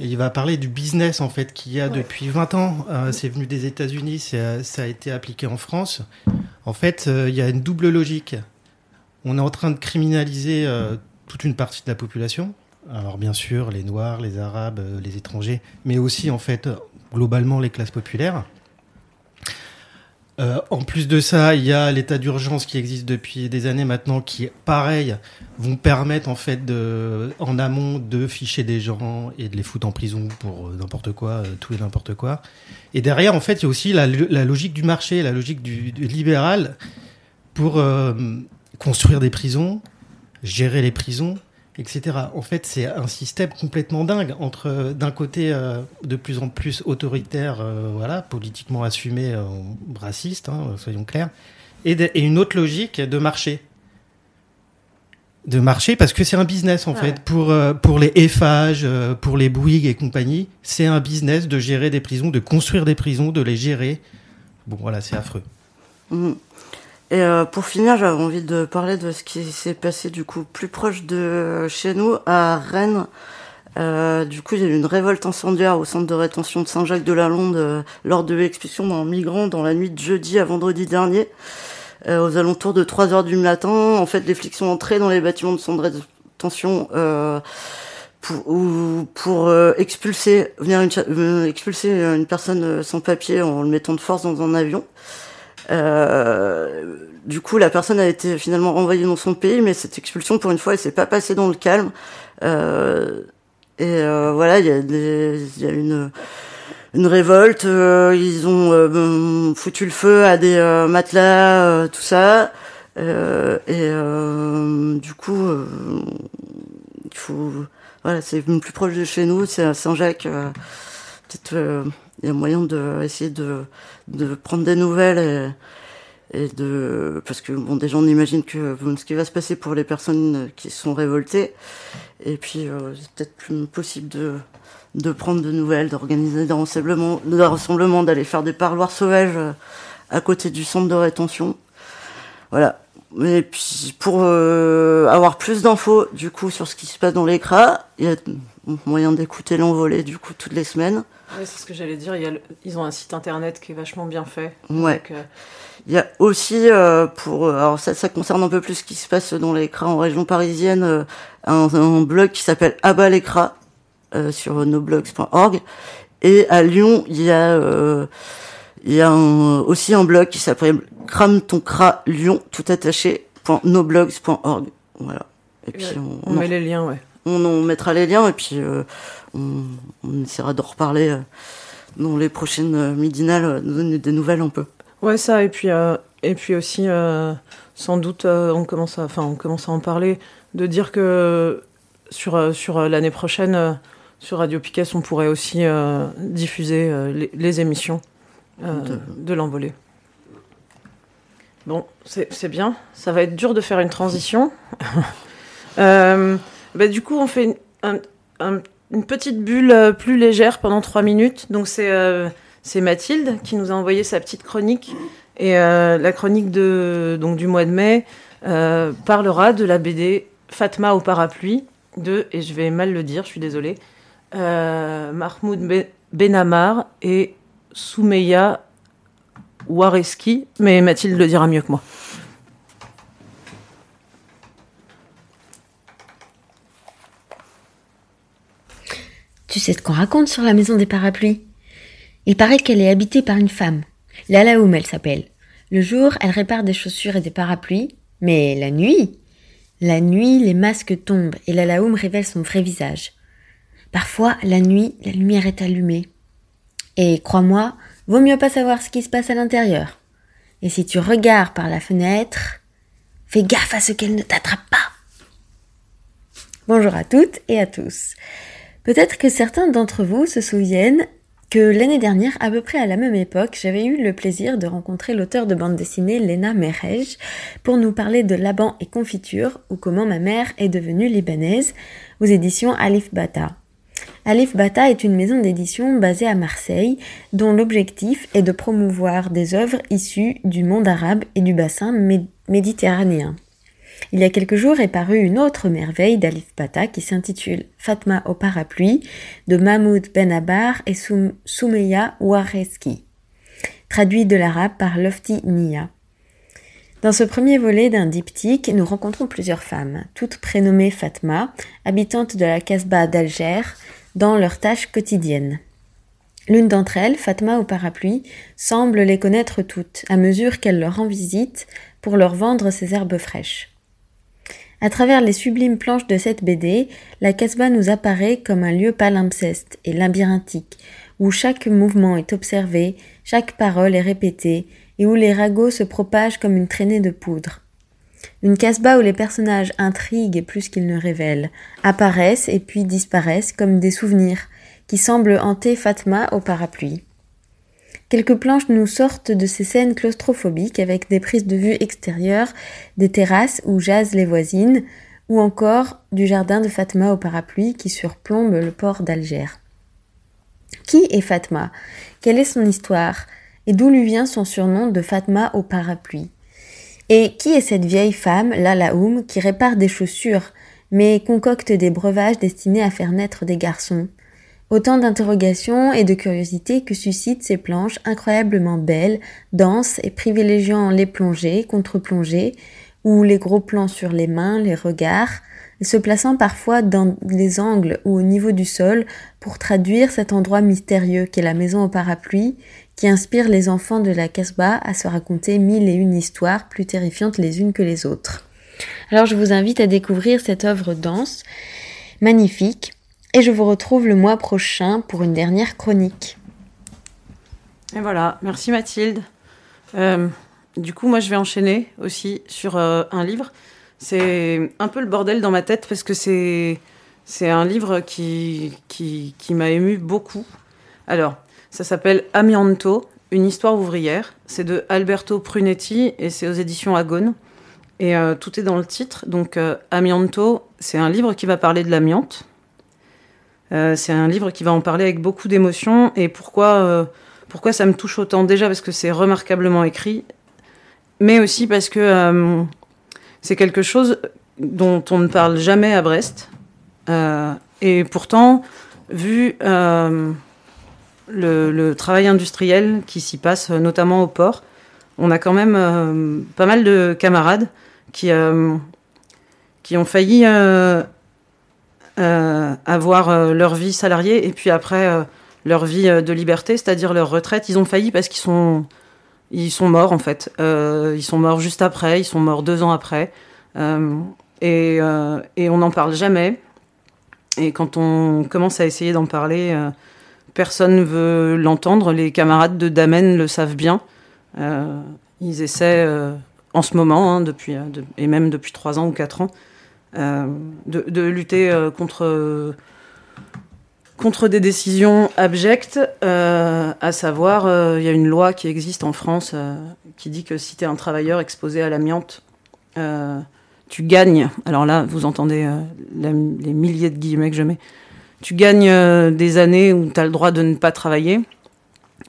Et il va parler du business en fait qu'il y a depuis 20 ans. Euh, c'est venu des États-Unis, ça a été appliqué en France. En fait, euh, il y a une double logique. On est en train de criminaliser toute une partie de la population. Alors bien sûr, les Noirs, les Arabes, les étrangers, mais aussi en fait globalement les classes populaires. Euh, en plus de ça, il y a l'état d'urgence qui existe depuis des années maintenant, qui, pareil, vont permettre en fait de, en amont de ficher des gens et de les foutre en prison pour euh, n'importe quoi, euh, tout et n'importe quoi. Et derrière, en fait, il y a aussi la, logique du marché, la logique du, libéral pour construire des prisons, gérer les prisons, etc. En fait, c'est un système complètement dingue entre d'un côté euh, de plus en plus autoritaire, euh, voilà, politiquement assumé, euh, raciste, hein, soyons clairs, et, une autre logique de marché. De marché parce que c'est un business en fait pour pour les EFAGE, pour les Bouygues et compagnie, c'est un business de gérer des prisons, de construire des prisons, de les gérer. Bon voilà, c'est affreux. Mmh. Et euh, pour finir, j'avais envie de parler de ce qui s'est passé du coup plus proche de chez nous, à Rennes. Euh, du coup, il y a eu une révolte incendiaire au centre de rétention de Saint-Jacques-de-la-Londe euh, lors de l'expulsion d'un migrant dans la nuit de jeudi à vendredi dernier, euh, aux alentours de 3 heures du matin. En fait, les flics sont entrés dans les bâtiments de centre de rétention pour, ou, pour expulser, venir une, expulser une personne sans papier en le mettant de force dans un avion. Euh, du coup, la personne a été finalement renvoyée dans son pays, mais cette expulsion, pour une fois, elle s'est pas passée dans le calme. Euh, et euh, voilà, il y a, des, y a une une révolte. Euh, ils ont euh, foutu le feu à des matelas, tout ça. et du coup, il faut voilà, c'est plus proche de chez nous, c'est à Saint-Jacques. Peut-être il y a moyen de essayer de, de prendre des nouvelles et, et, de parce que bon déjà on imagine que ce qui va se passer pour les personnes qui sont révoltées et puis euh, c'est peut-être plus possible de de prendre de nouvelles, d'organiser des rassemblements, des rassemblements, d'aller faire des parloirs sauvages à côté du centre de rétention. Voilà. Et puis pour euh, avoir plus d'infos du coup sur ce qui se passe dans l'écran, il y a moyen d'écouter l'envolée du coup toutes les semaines. Ouais, c'est ce que j'allais dire. ils ont un site internet qui est vachement bien fait. Ouais. Euh, il y a aussi euh, pour euh, alors ça, ça concerne un peu plus ce qui se passe dans l'écran en région parisienne un, blog qui s'appelle Abat l'écran sur noblogs.org et à Lyon il y a il y a aussi un blog qui s'appelle crame ton cra Lyon tout attaché .noblogs.org voilà et puis on, met les liens ouais on, on mettra les liens et puis on, essaiera d'en reparler euh, dans les prochaines euh, midinales, euh, donner des nouvelles un peu. Ouais, ça, et puis, et puis aussi, sans doute, on, commence à, enfin, on commence à en parler, de dire que sur, sur l'année prochaine, sur Radio Piquet, on pourrait aussi diffuser les, émissions de, de l'envolée. Bon, c'est bien. Ça va être dur de faire une transition. bah, du coup, on fait un, un une petite bulle euh, plus légère pendant trois minutes. Donc c'est euh, c'est Mathilde qui nous a envoyé sa petite chronique. Et euh, la chronique de, donc, du mois de mai parlera de la BD Fatma au parapluie de, et je vais mal le dire, je suis désolée, Mahmoud Benamar et Soumeya Wareski, mais Mathilde le dira mieux que moi. Tu sais ce qu'on raconte sur la maison des parapluies? Il paraît qu'elle est habitée par une femme. Lalaoum, elle s'appelle. Le jour, elle répare des chaussures et des parapluies, mais la nuit, la nuit, les masques tombent et Lalaoum révèle son vrai visage. Parfois, la nuit, la lumière est allumée. Et crois-moi, vaut mieux pas savoir ce qui se passe à l'intérieur. Et si tu regardes par la fenêtre, fais gaffe à ce qu'elle ne t'attrape pas. Bonjour à toutes et à tous. Peut-être que certains d'entre vous se souviennent que l'année dernière, à peu près à la même époque, j'avais eu le plaisir de rencontrer l'auteur de bande dessinée Lena Merej pour nous parler de Laban et confiture ou comment ma mère est devenue libanaise aux éditions Alif Bata. Alif Bata est une maison d'édition basée à Marseille dont l'objectif est de promouvoir des œuvres issues du monde arabe et du bassin méditerranéen. Il y a quelques jours est parue une autre merveille d'Alif Bata qui s'intitule Fatma au parapluie de Mahmoud Benabar et Soumeya Wareski, traduit de l'arabe par Lofti Nia. Dans ce premier volet d'un diptyque, nous rencontrons plusieurs femmes, toutes prénommées Fatma, habitantes de la Casbah d'Alger, dans leurs tâches quotidiennes. L'une d'entre elles, Fatma au parapluie, semble les connaître toutes, à mesure qu'elle leur rend visite pour leur vendre ses herbes fraîches. À travers les sublimes planches de cette BD, la Casbah nous apparaît comme un lieu palimpseste et labyrinthique, où chaque mouvement est observé, chaque parole est répétée, et où les ragots se propagent comme une traînée de poudre. Une Casbah où les personnages intriguent plus qu'ils ne révèlent, apparaissent et puis disparaissent comme des souvenirs, qui semblent hanter Fatma au parapluie. Quelques planches nous sortent de ces scènes claustrophobiques avec des prises de vue extérieures, des terrasses où jasent les voisines, ou encore du jardin de Fatma au parapluie qui surplombe le port d'Alger. Qui est Fatma? Quelle est son histoire? Et d'où lui vient son surnom de Fatma au parapluie? Et qui est cette vieille femme, Lalaoum, qui répare des chaussures, mais concocte des breuvages destinés à faire naître des garçons? Autant d'interrogations et de curiosités que suscitent ces planches incroyablement belles, denses et privilégiant les plongées, contre-plongées, ou les gros plans sur les mains, les regards, se plaçant parfois dans les angles ou au niveau du sol pour traduire cet endroit mystérieux qu'est la maison au parapluie, qui inspire les enfants de la Casbah à se raconter mille et une histoires plus terrifiantes les unes que les autres. Alors je vous invite à découvrir cette œuvre dense, magnifique, et je vous retrouve le mois prochain pour une dernière chronique. Et voilà, merci Mathilde. Euh, du coup, moi, je vais enchaîner aussi sur euh, un livre. C'est un peu le bordel dans ma tête parce que c'est c'est un livre qui, qui, qui m'a ému beaucoup. Alors, ça s'appelle Amianto, une histoire ouvrière. C'est de Alberto Prunetti et c'est aux éditions Agone. Et euh, tout est dans le titre. Donc, Amianto, c'est un livre qui va parler de l'amiante. Euh, c'est un livre qui va en parler avec beaucoup d'émotion. Et pourquoi, euh, pourquoi ça me touche autant? Déjà parce que c'est remarquablement écrit, mais aussi parce que euh, c'est quelque chose dont on ne parle jamais à Brest. et pourtant, vu le, travail industriel qui s'y passe, notamment au port, on a quand même pas mal de camarades qui, qui ont failli avoir euh, leur vie salariée et puis après euh, leur vie de liberté, c'est-à-dire leur retraite. Ils ont failli parce qu'ils sont, ils sont morts en fait. ils sont morts juste après, ils sont morts deux ans après. Et, et, on n'en parle jamais. Et quand on commence à essayer d'en parler, personne ne veut l'entendre. Les camarades de Damen le savent bien. ils essaient en ce moment, hein, depuis, et même depuis trois ans ou quatre ans, euh, de, lutter euh, contre contre des décisions abjectes, euh, à savoir, il y a une loi qui existe en France qui dit que si tu es un travailleur exposé à l'amiante, tu gagnes, alors là, vous entendez les milliers de guillemets que je mets, tu gagnes des années où tu as le droit de ne pas travailler,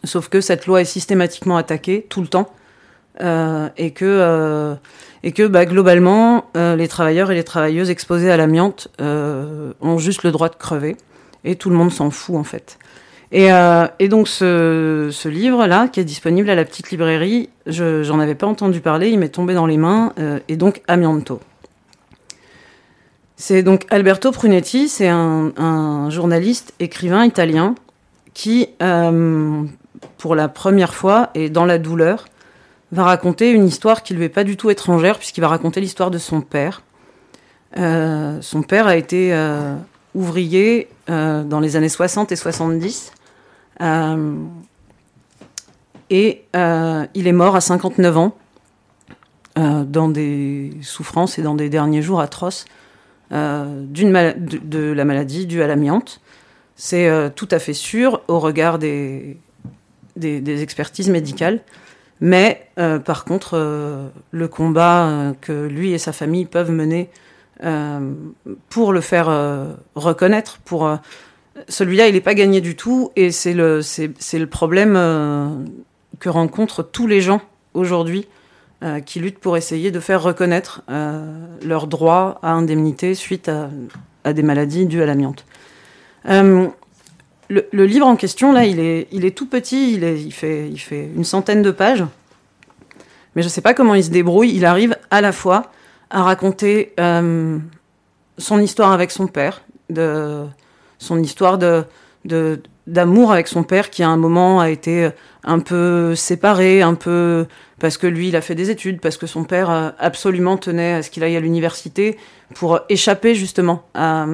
sauf que cette loi est systématiquement attaquée tout le temps, et que et que bah, globalement, euh, les travailleurs et les travailleuses exposés à l'amiante euh, ont juste le droit de crever, et tout le monde s'en fout en fait. Et, euh, et donc ce, ce livre-là, qui est disponible à la petite librairie, je j'en avais pas entendu parler, il m'est tombé dans les mains, et donc Amianto. C'est donc Alberto Prunetti, c'est un, journaliste, écrivain italien qui, euh, pour la première fois et dans la douleur, va raconter une histoire qui lui est pas du tout étrangère puisqu'il va raconter l'histoire de son père. Euh, son père a été euh, ouvrier dans les années 60 et 70 et il est mort à 59 ans dans des souffrances et dans des derniers jours atroces euh, de, de, la maladie due à l'amiante. C'est euh, tout à fait sûr au regard des, des, expertises médicales. Mais euh, par contre, le combat que lui et sa famille peuvent mener pour le faire reconnaître, pour celui-là, il n'est pas gagné du tout, et c'est le, c'est, le problème que rencontrent tous les gens aujourd'hui euh, qui luttent pour essayer de faire reconnaître euh, leurs droits à indemnité suite à, des maladies dues à l'amiante. Euh, le, livre en question, là, il est, tout petit, il, fait, une centaine de pages, mais je ne sais pas comment il se débrouille. Il arrive à la fois à raconter son histoire avec son père, son histoire d'amour avec son père qui à un moment a été un peu séparé, un peu parce que lui il a fait des études, parce que son père euh, absolument tenait à ce qu'il aille à l'université pour échapper justement à,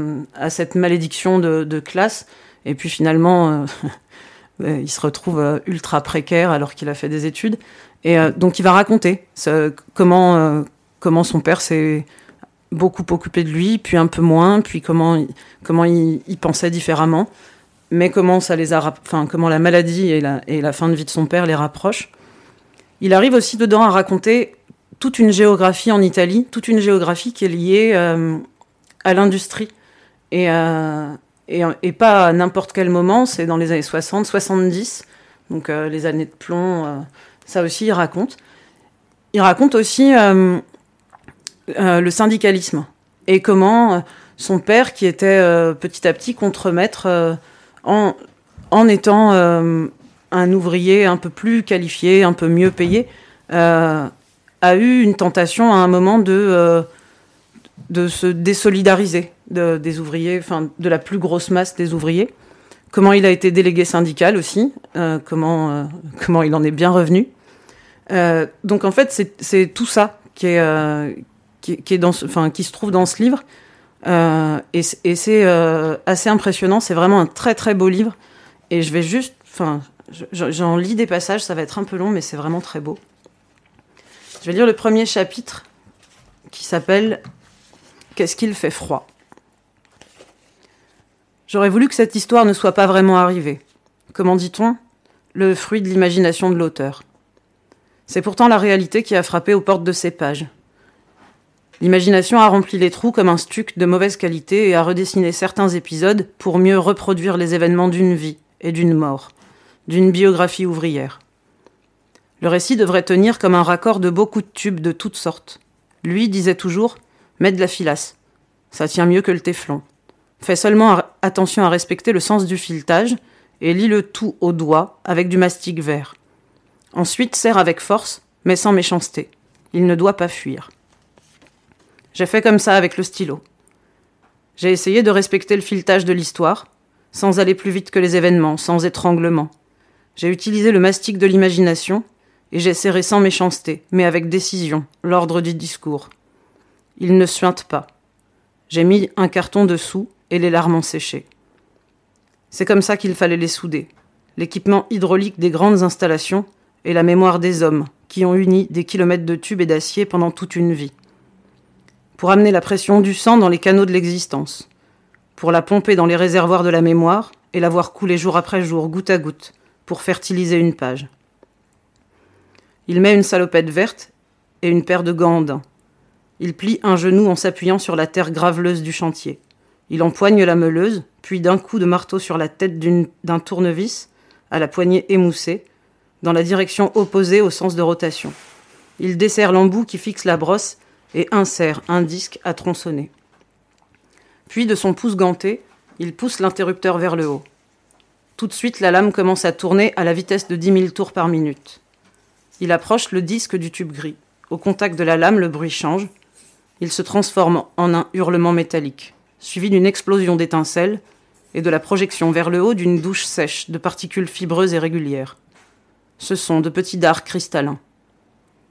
cette malédiction de, classe. Et puis finalement, euh, il se retrouve euh, ultra précaire alors qu'il a fait des études. Et donc il va raconter comment comment son père s'est beaucoup occupé de lui, puis un peu moins, puis comment comment il pensait différemment mais comment ça les a, enfin comment la maladie et la, fin de vie de son père les rapprochent. Il arrive aussi dedans à raconter toute une géographie en Italie, toute une géographie qui est liée euh, à l'industrie et, euh, et, et, pas à n'importe quel moment, c'est dans les années 60, 70, donc euh, les années de plomb, ça aussi il raconte. Il raconte aussi le syndicalisme et comment son père, qui était petit à petit contremaître en, en étant euh, un ouvrier un peu plus qualifié, un peu mieux payé, euh, a eu une tentation à un moment de, euh, de se désolidariser de, des ouvriers, enfin de la plus grosse masse des ouvriers. Comment il a été délégué syndical aussi, comment, comment il en est bien revenu. donc en fait, c'est tout ça qui est, qui, est dans, enfin, qui se trouve dans ce livre. Euh, et, c'est euh, assez impressionnant. C'est vraiment un très très beau livre. Et je vais juste, enfin, j'en lis des passages. Ça va être un peu long, mais c'est vraiment très beau. Je vais lire le premier chapitre qui s'appelle Qu'est-ce qu'il fait froid J'aurais voulu que cette histoire ne soit pas vraiment arrivée. Comment dit-on? Le fruit de l'imagination de l'auteur. C'est pourtant la réalité qui a frappé aux portes de ces pages. L'imagination a rempli les trous comme un stuc de mauvaise qualité et a redessiné certains épisodes pour mieux reproduire les événements d'une vie et d'une mort, d'une biographie ouvrière. Le récit devrait tenir comme un raccord de beaucoup de tubes de toutes sortes. Lui disait toujours Mets de la filasse. Ça tient mieux que le téflon. Fais seulement attention à respecter le sens du filetage et lis le tout au doigt avec du mastic vert. Ensuite, serre avec force, mais sans méchanceté. Il ne doit pas fuir. J'ai fait comme ça avec le stylo. J'ai essayé de respecter le filetage de l'histoire, sans aller plus vite que les événements, sans étranglement. J'ai utilisé le mastic de l'imagination, et j'ai serré sans méchanceté, mais avec décision, l'ordre du discours. Il ne suinte pas. J'ai mis un carton dessous, et les larmes ont séché. C'est comme ça qu'il fallait les souder. L'équipement hydraulique des grandes installations et la mémoire des hommes, qui ont uni des kilomètres de tubes et d'acier pendant toute une vie pour amener la pression du sang dans les canaux de l'existence, pour la pomper dans les réservoirs de la mémoire et la voir couler jour après jour, goutte à goutte, pour fertiliser une page. Il met une salopette verte et une paire de gants Il plie un genou en s'appuyant sur la terre graveleuse du chantier. Il empoigne la meuleuse, puis d'un coup de marteau sur la tête d'un tournevis, à la poignée émoussée, dans la direction opposée au sens de rotation. Il desserre l'embout qui fixe la brosse et insère un disque à tronçonner. Puis de son pouce ganté, il pousse l'interrupteur vers le haut. Tout de suite, la lame commence à tourner à la vitesse de 10 000 tours par minute. Il approche le disque du tube gris. Au contact de la lame, le bruit change. Il se transforme en un hurlement métallique, suivi d'une explosion d'étincelles et de la projection vers le haut d'une douche sèche de particules fibreuses et régulières. Ce sont de petits dards cristallins,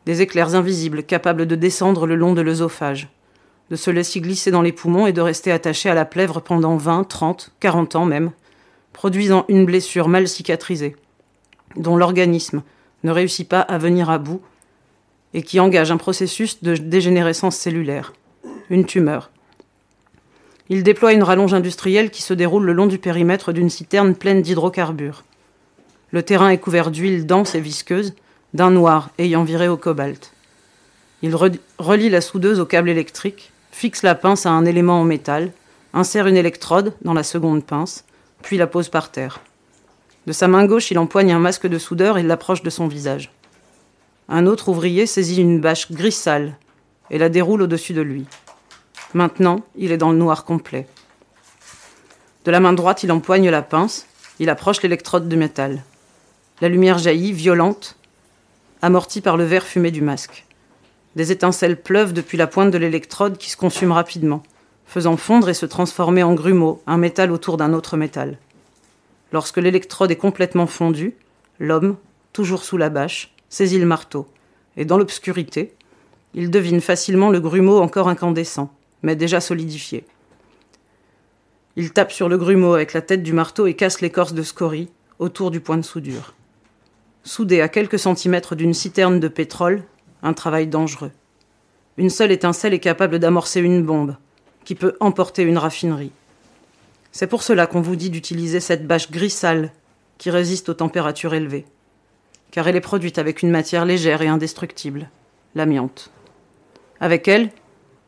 des éclairs invisibles capables de descendre le long de l'œsophage, de se laisser glisser dans les poumons et de rester attachés à la plèvre pendant 20, 30, 40 ans même, produisant une blessure mal cicatrisée, dont l'organisme ne réussit pas à venir à bout et qui engage un processus de dégénérescence cellulaire, une tumeur. Il déploie une rallonge industrielle qui se déroule le long du périmètre d'une citerne pleine d'hydrocarbures. Le terrain est couvert d'huile dense et visqueuse, d'un noir ayant viré au cobalt. Il relie la soudeuse au câble électrique, fixe la pince à un élément en métal, insère une électrode dans la seconde pince, puis la pose par terre. De sa main gauche, il empoigne un masque de soudeur et l'approche de son visage. Un autre ouvrier saisit une bâche gris sale et la déroule au-dessus de lui. Maintenant, il est dans le noir complet. De la main droite, il empoigne la pince, il approche l'électrode de métal. La lumière jaillit, violente, amortie par le verre fumé du masque. Des étincelles pleuvent depuis la pointe de l'électrode qui se consume rapidement, faisant fondre et se transformer en grumeau un métal autour d'un autre métal. Lorsque l'électrode est complètement fondue, l'homme, toujours sous la bâche, saisit le marteau, et dans l'obscurité, il devine facilement le grumeau encore incandescent, mais déjà solidifié. Il tape sur le grumeau avec la tête du marteau et casse l'écorce de scorie autour du point de soudure. Soudé à quelques centimètres d'une citerne de pétrole, un travail dangereux. Une seule étincelle est capable d'amorcer une bombe, qui peut emporter une raffinerie. C'est pour cela qu'on vous dit d'utiliser cette bâche gris sale qui résiste aux températures élevées, car elle est produite avec une matière légère et indestructible, l'amiante. Avec elle,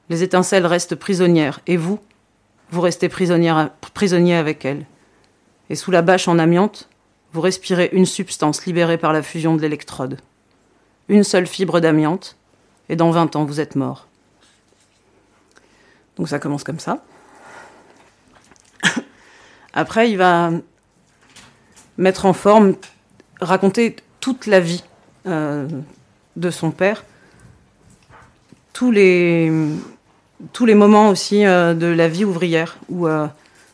les étincelles restent prisonnières, et vous, vous restez prisonnier avec elles. Et sous la bâche en amiante, vous respirez une substance libérée par la fusion de l'électrode. Une seule fibre d'amiante, et dans 20 ans, vous êtes mort. Donc ça commence comme ça. Après, il va mettre en forme, raconter toute la vie euh, de son père, tous les, moments aussi euh, de la vie ouvrière, où euh,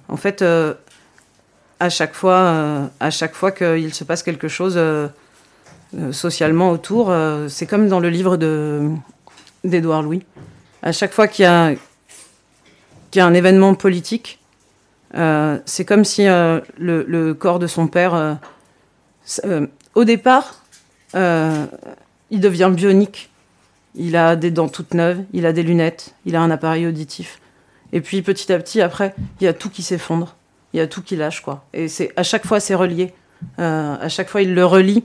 en fait, à chaque fois, qu'il se passe quelque chose socialement autour, c'est comme dans le livre de d'Édouard Louis. À chaque fois qu'il y a y a un événement politique, c'est comme si le, corps de son père, au départ, il devient bionique. Il a des dents toutes neuves, il a des lunettes, il a un appareil auditif. Et puis petit à petit, après, il y a tout qui s'effondre, il y a tout qui lâche, quoi. Et c'est à chaque fois, c'est relié. à chaque fois, il le relie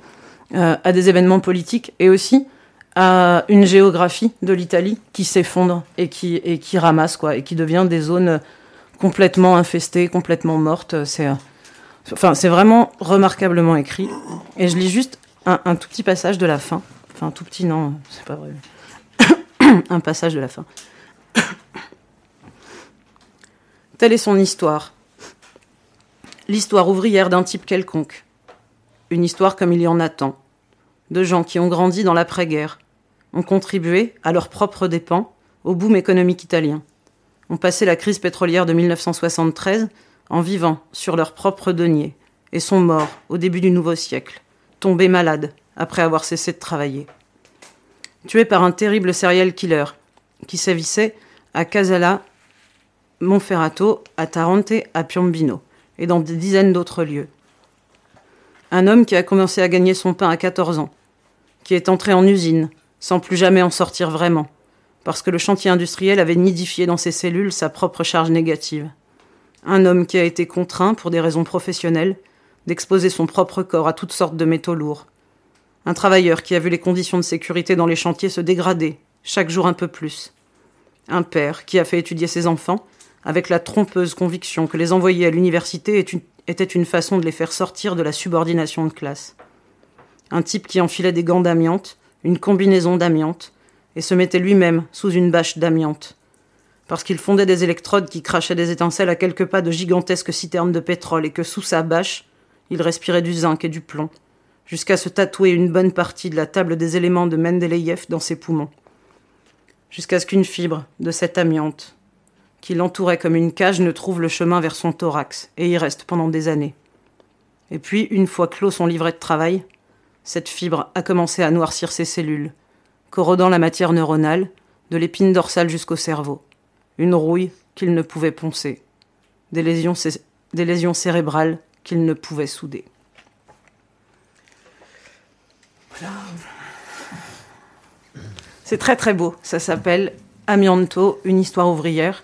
à des événements politiques et aussi à une géographie de l'Italie qui s'effondre et qui, et qui ramasse, quoi, et qui devient des zones complètement infestées, complètement mortes. C'est, enfin, c'est vraiment remarquablement écrit. Et je lis juste un, tout petit passage de la fin. Enfin, un tout petit, non, c'est pas vrai. un passage de la fin. Telle est son histoire. L'histoire ouvrière d'un type quelconque. Une histoire comme il y en a tant. De gens qui ont grandi dans l'après-guerre, ont contribué, à leurs propres dépens, au boom économique italien, ont passé la crise pétrolière de 1973 en vivant sur leurs propres deniers et sont morts au début du nouveau siècle, tombés malades après avoir cessé de travailler. Tués par un terrible serial killer qui sévissait à Casala, Monferrato, à Tarente, à Piombino et dans des dizaines d'autres lieux. Un homme qui a commencé à gagner son pain à 14 ans, qui est entré en usine, sans plus jamais en sortir vraiment, parce que le chantier industriel avait nidifié dans ses cellules sa propre charge négative. Un homme qui a été contraint, pour des raisons professionnelles, d'exposer son propre corps à toutes sortes de métaux lourds. Un travailleur qui a vu les conditions de sécurité dans les chantiers se dégrader, chaque jour un peu plus. Un père qui a fait étudier ses enfants, avec la trompeuse conviction que les envoyer à l'université était une façon de les faire sortir de la subordination de classe. Un type qui enfilait des gants d'amiante, une combinaison d'amiante, et se mettait lui-même sous une bâche d'amiante, parce qu'il fondait des électrodes qui crachaient des étincelles à quelques pas de gigantesques citernes de pétrole, et que sous sa bâche, il respirait du zinc et du plomb, jusqu'à se tatouer une bonne partie de la table des éléments de Mendeleïev dans ses poumons. jusqu'à ce qu'une fibre de cette amiante, qui l'entourait comme une cage, ne trouve le chemin vers son thorax, et y reste pendant des années. Et puis, une fois clos son livret de travail, cette fibre a commencé à noircir ses cellules, corrodant la matière neuronale, de l'épine dorsale jusqu'au cerveau. Une rouille qu'il ne pouvait poncer. Des lésions, des lésions cérébrales qu'il ne pouvait souder. C'est très très beau. Ça s'appelle Amianto, une histoire ouvrière.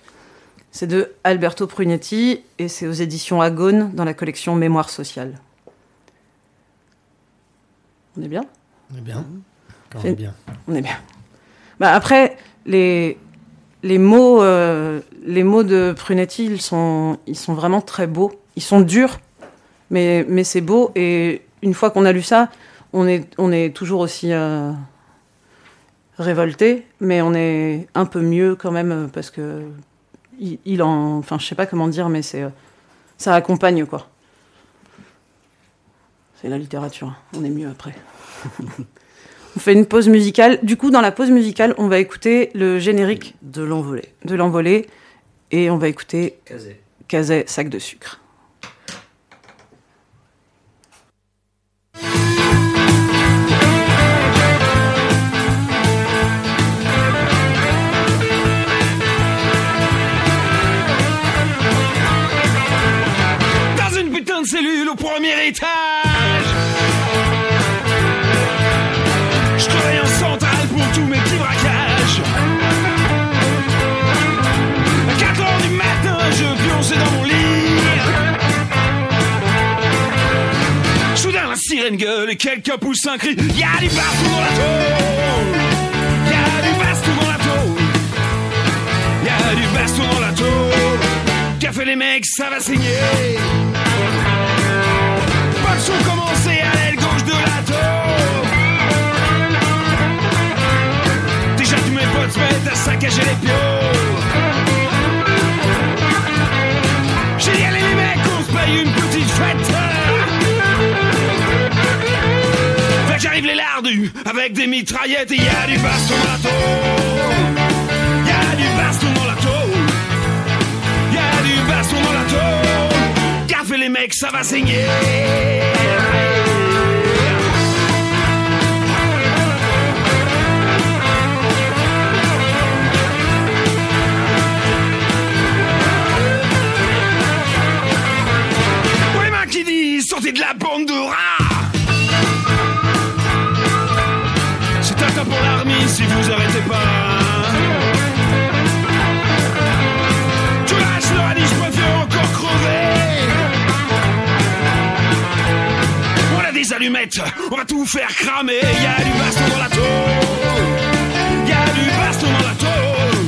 C'est de Alberto Prunetti et c'est aux éditions Agone dans la collection Mémoire sociale. On est bien? On est bien. on est bien. On est bien. Bah après, les, les, mots, euh, les mots de Prunetti, ils sont, ils sont vraiment très beaux. Ils sont durs, mais, mais c'est beau. Et une fois qu'on a lu ça, on est, on est toujours aussi euh, révolté, mais on est un peu mieux quand même parce que il, en, enfin, je sais pas comment dire, mais c'est, ça accompagne quoi. C'est la littérature. On est mieux après. on fait une pause musicale. Du coup, dans la pause musicale, on va écouter le générique de l'envolée. De l'envolée, et on va écouter Kazé. Kazé, sac de sucre. Et quelqu'un pousse un cri. Y'a du baston dans la tôle. Y'a du baston dans la tôle. Y'a du baston dans la tôle. Fait les mecs, ça va saigner sont commencé à l'aile gauche de la tour. Déjà tous mes potes se mettent à saccager les pions. J'arrive les lardus avec des mitraillettes et y a du baston dans la tour. Y a du baston dans la tour. Y a du baston dans la tour. Gaffe les mecs, ça va saigner. sortez de la bande de rats si vous arrêtez pas. Tu lâches le radis, je préfère encore crever. On a des allumettes, on va tout faire cramer. Y'a du baston dans la tôle. Y'a du baston dans la tôle.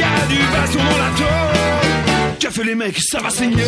Y'a du baston dans la tôle. Qu'a fait les mecs, ça va saigner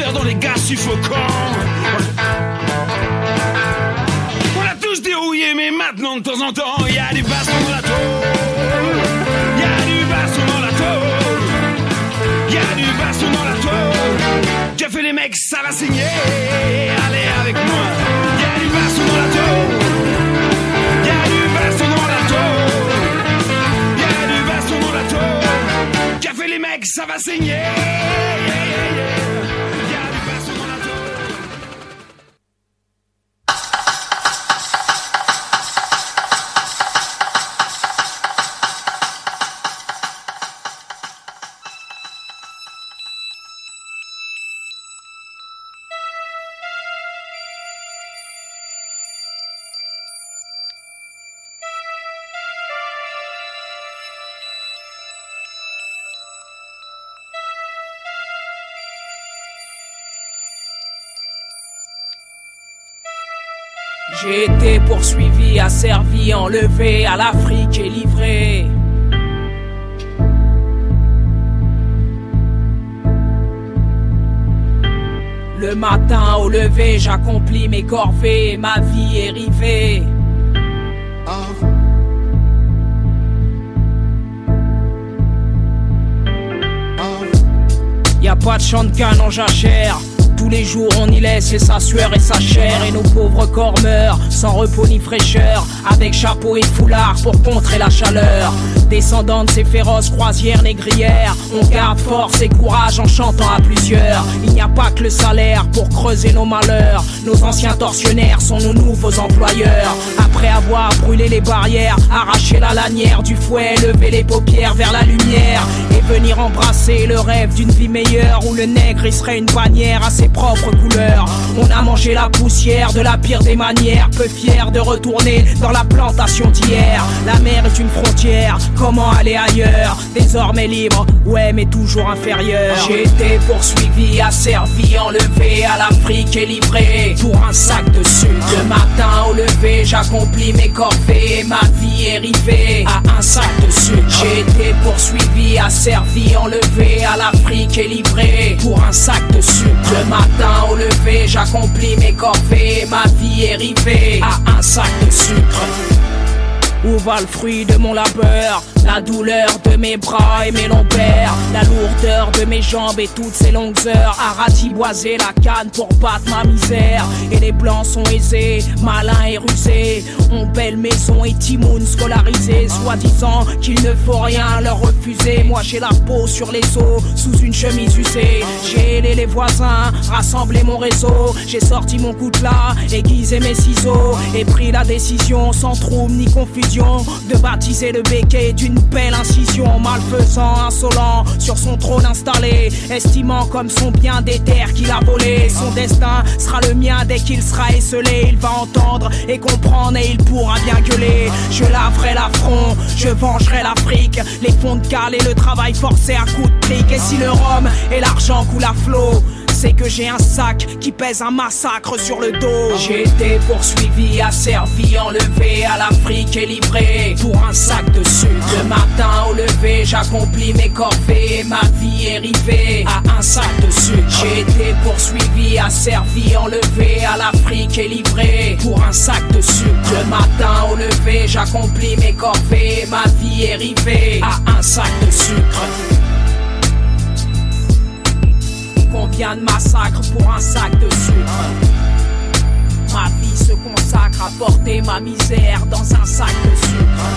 dans les gaz suffocants. On a tous dérouillé, mais maintenant de temps en temps, il y a du baston dans la tôle. Il du baston dans la tôle. Il du baston dans la tôle. Qu'a fait les mecs, ça va signer. Allez avec moi. Il y a du baston dans la tôle. Il y a du baston dans la tôle. Il y a du baston dans la tôle. Qu'a fait les mecs, ça va saigner. J'ai été poursuivi, asservi, enlevé à l'Afrique et livré. Le matin au lever, j'accomplis mes corvées, ma vie est rivée. Y a pas de champ de canon jachère. Tous les jours on y laisse sa sueur et sa chair. Et nos pauvres corps meurent sans repos ni fraîcheur. Avec chapeau et foulard pour contrer la chaleur Descendant de ces féroces croisières négrières On garde force et courage en chantant à plusieurs. Il n'y a pas que le salaire pour creuser nos malheurs. Nos anciens tortionnaires sont nos nouveaux employeurs. Après avoir brûlé les barrières Arraché la lanière du fouet Lever les paupières vers la lumière. Et venir embrasser le rêve d'une vie meilleure Où le nègre il serait une bannière à ses propres couleurs. On a mangé la poussière de la pire des manières, peu fier de retourner dans la plantation d'hier. La mer est une frontière, comment aller ailleurs Désormais libre, ouais, mais toujours inférieur. J'ai été poursuivi, asservi, enlevé à l'Afrique et livré pour un sac de sucre. Le matin au lever, j'accomplis mes corvées, ma vie est rivée à un sac de sucre. J'ai été poursuivi, asservi, enlevé à l'Afrique et livré pour un sac de sucre. Le matin au lever, j'accomplis mes corvées, ma vie est rivée à un sac de sucre. Où va le fruit de mon labeur? La douleur de mes bras et mes lombaires La lourdeur de mes jambes et toutes ces longues heures. À ratiboiser la canne pour battre ma misère. Et les blancs sont aisés, malins et rusés. Ont belle maison et timoun scolarisé. Soi-disant qu'il ne faut rien leur refuser. Moi j'ai la peau sur les os, sous une chemise usée. J'ai aidé les voisins, rassemblé mon réseau. J'ai sorti mon coutelas, aiguisé mes ciseaux. Et pris la décision sans trouble ni confusion de baptiser le béquet d'une belle incision. Malfaisant, insolent, sur son trône installé, estimant comme son bien des terres qu'il a volé. Son destin sera le mien dès qu'il sera esselé. Il va entendre et comprendre et il pourra bien gueuler. Je laverai l'affront, je vengerai l'Afrique. Les fonds de cale et le travail forcé à coups de trick. Et si le rhum et l'argent coulent à flot, c'est que j'ai un sac qui pèse un massacre sur le dos. J'ai été poursuivi, asservi, enlevé à l'Afrique et livré pour un sac de sucre. Le matin au lever, j'accomplis mes corvées, ma vie est rivée à un sac de sucre. J'ai été poursuivi, asservi, enlevé à l'Afrique et livré pour un sac de sucre. Le matin au lever, j'accomplis mes corvées, ma vie est rivée à un sac de sucre. Combien de massacres pour un sac de sucre Ma vie se consacre à porter ma misère dans un sac de sucre.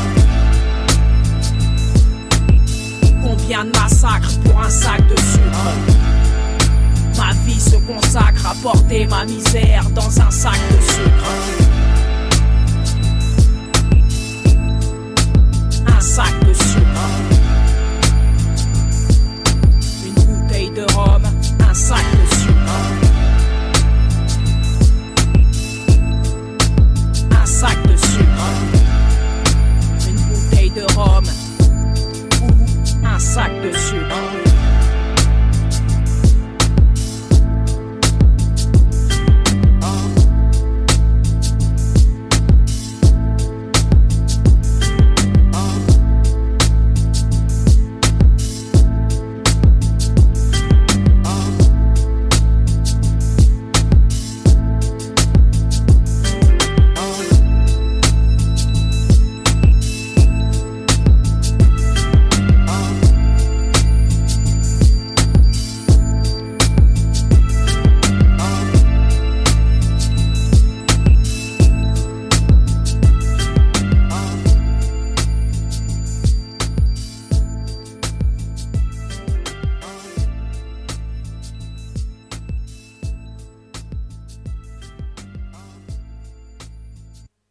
Combien de massacres pour un sac de sucre Ma vie se consacre à porter ma misère dans un sac de sucre. Un sac de sucre. disciples you. Un sac de sucre. Une bouteille de rhum. Ou un sac de sucre.